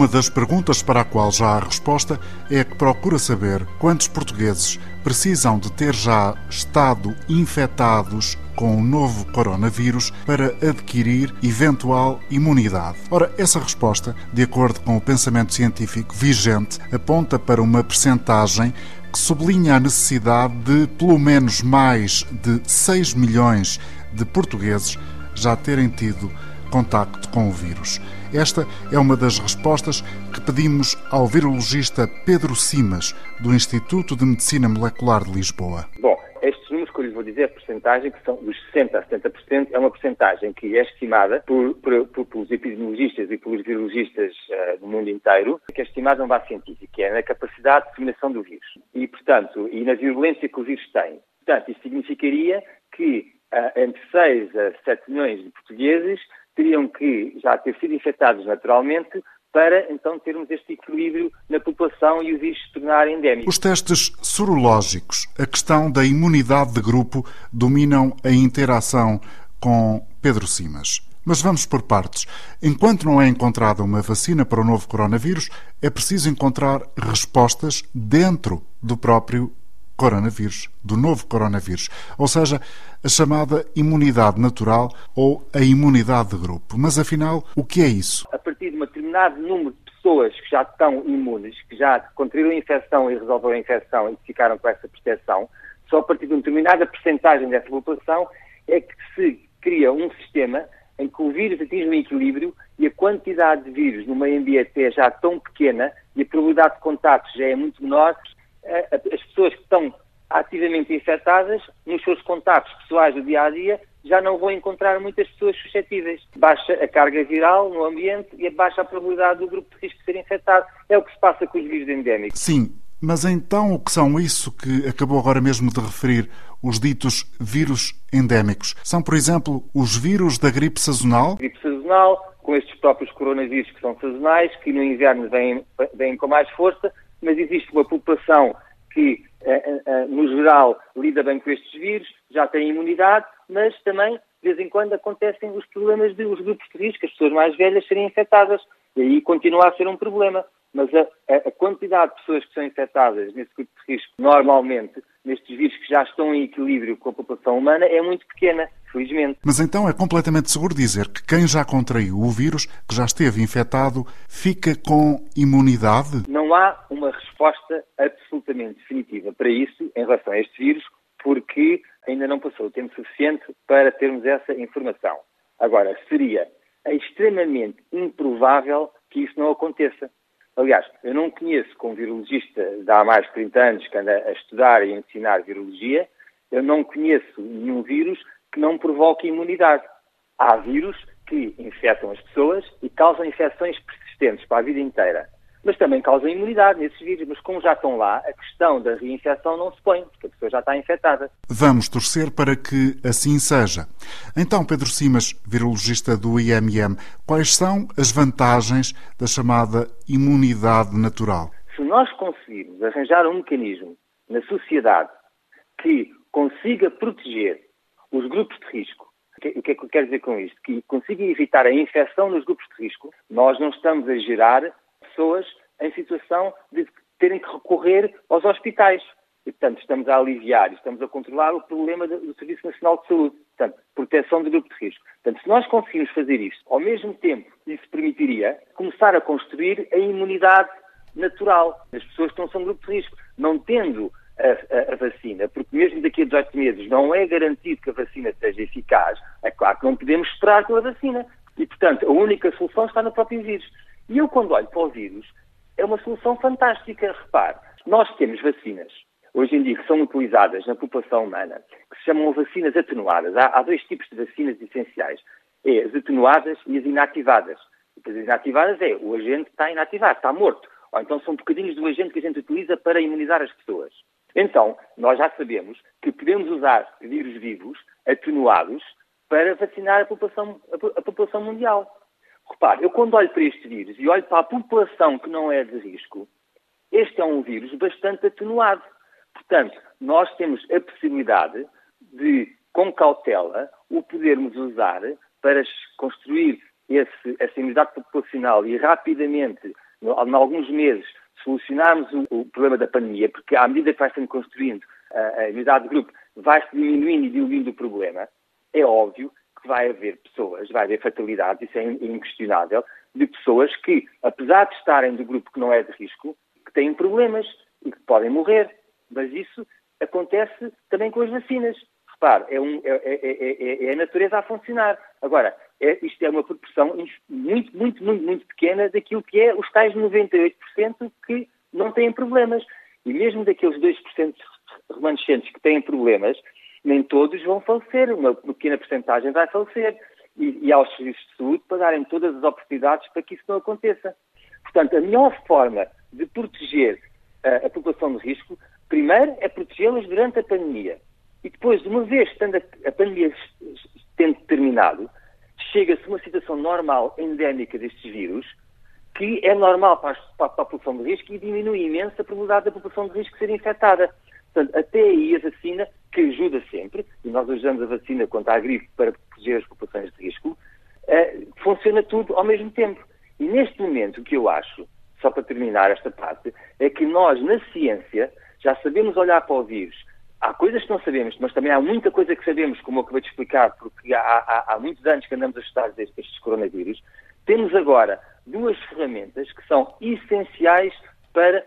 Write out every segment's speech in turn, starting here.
Uma das perguntas para a qual já há resposta é que procura saber quantos portugueses precisam de ter já estado infectados com o novo coronavírus para adquirir eventual imunidade. Ora, essa resposta, de acordo com o pensamento científico vigente, aponta para uma percentagem que sublinha a necessidade de pelo menos mais de 6 milhões de portugueses já terem tido contacto com o vírus. Esta é uma das respostas que pedimos ao virologista Pedro Simas, do Instituto de Medicina Molecular de Lisboa. Bom, estes números que eu lhes vou dizer, a porcentagem, que são dos 60% a 70%, é uma porcentagem que é estimada por, por, por, pelos epidemiologistas e pelos virologistas uh, do mundo inteiro, que é estimada numa base científica, que é na capacidade de disseminação do vírus. E, portanto, e na virulência que o vírus tem. Portanto, isso significaria que uh, entre 6 a 7 milhões de portugueses teriam que já ter sido infectados naturalmente para então termos este equilíbrio na população e o vírus se tornar endémico. Os testes sorológicos, a questão da imunidade de grupo, dominam a interação com Pedro Simas. Mas vamos por partes. Enquanto não é encontrada uma vacina para o novo coronavírus, é preciso encontrar respostas dentro do próprio coronavírus, do novo coronavírus, ou seja, a chamada imunidade natural ou a imunidade de grupo. Mas afinal, o que é isso? A partir de um determinado número de pessoas que já estão imunes, que já contraíram a infecção e resolveram a infecção e ficaram com essa proteção, só a partir de uma determinada percentagem dessa população é que se cria um sistema em que o vírus atinge um equilíbrio e a quantidade de vírus no meio ambiente é já tão pequena e a probabilidade de contatos já é muito menor as pessoas que estão ativamente infectadas, nos seus contatos pessoais do dia a dia, já não vão encontrar muitas pessoas suscetíveis. Baixa a carga viral no ambiente e baixa a probabilidade do grupo de risco de ser infectado. É o que se passa com os vírus endémicos. Sim, mas então o que são isso que acabou agora mesmo de referir, os ditos vírus endémicos? São, por exemplo, os vírus da gripe sazonal? Gripe sazonal, com estes próprios coronavírus que são sazonais, que no inverno vêm, vêm com mais força, mas existe uma população que, eh, eh, eh, no geral, lida bem com estes vírus, já tem imunidade, mas também, de vez em quando, acontecem os problemas de os grupos de risco, as pessoas mais velhas serem infectadas. E aí continua a ser um problema. Mas a, a, quantidade de pessoas que são infectadas nesse grupo de risco, normalmente, nestes vírus que já estão em equilíbrio com a população humana, é muito pequena, felizmente. Mas então é completamente seguro dizer que quem já contraiu o vírus, que já esteve infectado, fica com imunidade? Não há uma resposta absolutamente definitiva para isso em relação a este vírus, porque ainda não passou o tempo suficiente para termos essa informação. Agora, seria extremamente improvável que isso não aconteça. Aliás, eu não conheço como virologista de há mais de 30 anos que anda a estudar e a ensinar virologia, eu não conheço nenhum vírus que não provoque imunidade. Há vírus que infectam as pessoas e causam infecções persistentes para a vida inteira mas também causam imunidade nesses vírus. Mas como já estão lá, a questão da reinfecção não se põe, porque a pessoa já está infectada. Vamos torcer para que assim seja. Então, Pedro Simas, virologista do IMM, quais são as vantagens da chamada imunidade natural? Se nós conseguirmos arranjar um mecanismo na sociedade que consiga proteger os grupos de risco o que é que eu quero dizer com isto? Que consiga evitar a infecção nos grupos de risco, nós não estamos a gerar pessoas em situação de terem que recorrer aos hospitais. E, portanto, estamos a aliviar, estamos a controlar o problema do Serviço Nacional de Saúde. Portanto, proteção do grupo de risco. Portanto, se nós conseguirmos fazer isto, ao mesmo tempo, isso permitiria começar a construir a imunidade natural das pessoas que não são grupo de risco. Não tendo a, a, a, vacina, porque mesmo daqui a 18 meses não é garantido que a vacina seja eficaz, é claro que não podemos esperar pela vacina. E, portanto, a única solução está no próprio vírus. E eu, quando olho para o vírus, é uma solução fantástica. Repare, nós temos vacinas, hoje em dia, que são utilizadas na população humana, que se chamam vacinas atenuadas. Há, há dois tipos de vacinas essenciais. É as atenuadas e as inativadas. As inativadas é o agente está inativado, está morto. Ou então são bocadinhos do agente que a gente utiliza para imunizar as pessoas. Então, nós já sabemos que podemos usar vírus vivos atenuados para vacinar a população, a, população mundial. Repare, eu quando olho para este vírus e olho para a população que não é de risco, este é um vírus bastante atenuado. Portanto, nós temos a possibilidade de, com cautela, o podermos usar para construir esse, essa imunidade populacional e rapidamente em alguns meses, solucionarmos o, o, problema da pandemia, porque à medida que vai sendo construindo a, a imunidade de grupo, vai-se diminuindo e diluindo o problema, é óbvio que vai haver pessoas, vai haver fatalidades, isso é inquestionável, de pessoas que, apesar de estarem do grupo que não é de risco, que têm problemas e que podem morrer. Mas isso acontece também com as vacinas. Repare, é, um, é, é, é, a natureza a funcionar. Agora, isto é uma proporção muito, muito, muito, muito pequena daquilo que é os tais 98% que não têm problemas. E mesmo daqueles 2% remanescentes que têm problemas, nem todos vão falecer, uma pequena porcentagem vai falecer. E, e aos serviços de saúde para darem todas as oportunidades para que isso não aconteça. Portanto, a melhor forma de proteger a, a população de risco, primeiro é protegê-las durante a pandemia. E depois, de uma vez tendo a, pandemia tendo terminado, chega-se uma situação normal, endémica destes vírus, que é normal para a, para a, população de risco e diminui imenso a probabilidade da população de risco ser infectada. Portanto, até aí a vacina, que ajuda sempre, e nós usamos a vacina contra a gripe para proteger as populações de risco, uh, funciona tudo ao mesmo tempo. E neste momento, o que eu acho, só para terminar esta parte, é que nós, na ciência, já sabemos olhar para o vírus. Há coisas que não sabemos, mas também há muita coisa que sabemos, como eu acabei de explicar, porque há, há, há muitos anos que andamos a estudar estes coronavírus. Temos agora duas ferramentas que são essenciais para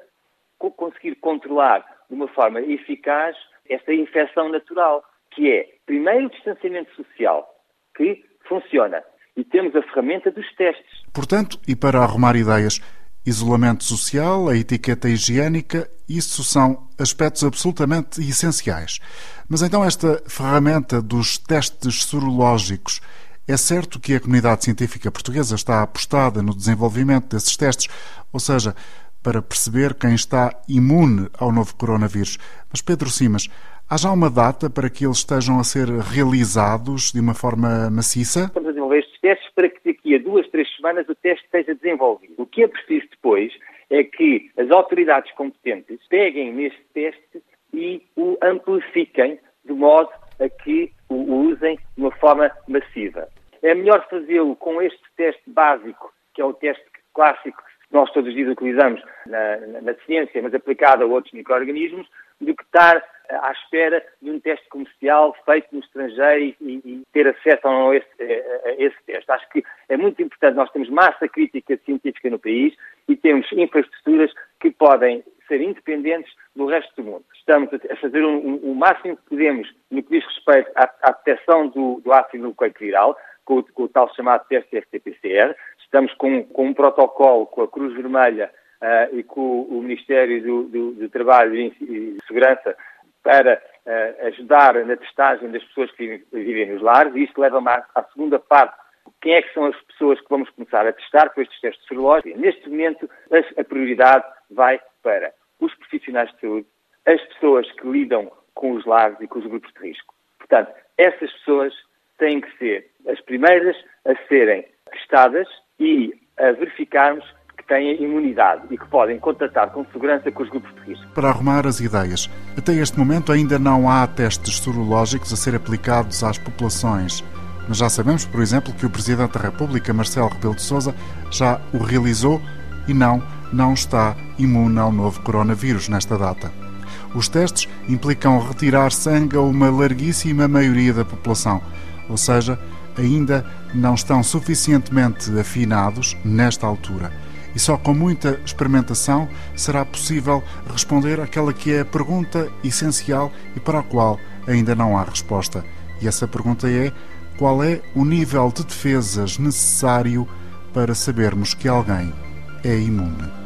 conseguir controlar de uma forma eficaz esta infecção natural, que é, primeiro, o distanciamento social, que funciona, e temos a ferramenta dos testes. Portanto, e para arrumar ideias, isolamento social, a etiqueta higiênica, isso são aspectos absolutamente essenciais. Mas então esta ferramenta dos testes sorológicos, é certo que a comunidade científica portuguesa está apostada no desenvolvimento desses testes, ou seja, para perceber quem está imune ao novo coronavírus. Mas, Pedro Simas, há já uma data para que eles estejam a ser realizados de uma forma maciça? Estamos a desenvolver estes testes para que daqui a duas, três semanas o teste esteja desenvolvido. O que é preciso depois é que as autoridades competentes peguem neste teste e o amplifiquem de modo a que o usem de uma forma massiva. É melhor fazê-lo com este teste básico, que é o teste clássico nós todos os dias utilizamos na, na, na ciência, mas aplicado a outros micro-organismos, do que estar à espera de um teste comercial feito no estrangeiro e, e ter acesso a esse, a esse teste. Acho que é muito importante, nós temos massa crítica científica no país e temos infraestruturas que podem ser independentes do resto do mundo. Estamos a fazer o um, um, um máximo que podemos no que diz respeito à, à detecção do, do ácido nucleico viral, com, com, o tal chamado teste FTPCR, Estamos com, com um protocolo com a Cruz Vermelha uh, e com o Ministério do, do, do Trabalho e Segurança para uh, ajudar na testagem das pessoas que vivem, vivem nos lares, e isto leva-me à, à, segunda parte. Quem é que são as pessoas que vamos começar a testar com estes testes serológicos? Neste momento, a, a prioridade vai para os profissionais de saúde, as pessoas que lidam com os lares e com os grupos de risco. Portanto, essas pessoas têm que ser as primeiras a serem testadas e a verificarmos têm imunidade e que podem contatar com segurança com os grupos de risco. Para arrumar as ideias, até este momento ainda não há testes sorológicos a ser aplicados às populações. Mas já sabemos, por exemplo, que o Presidente da República, Marcelo Rebelo de Sousa, já o realizou e não, não está imune ao novo coronavírus nesta data. Os testes implicam retirar sangue a uma larguíssima maioria da população, ou seja, ainda não estão suficientemente afinados nesta altura. E só com muita experimentação será possível responder àquela que é a pergunta essencial e para a qual ainda não há resposta. E essa pergunta é: qual é o nível de defesas necessário para sabermos que alguém é imune?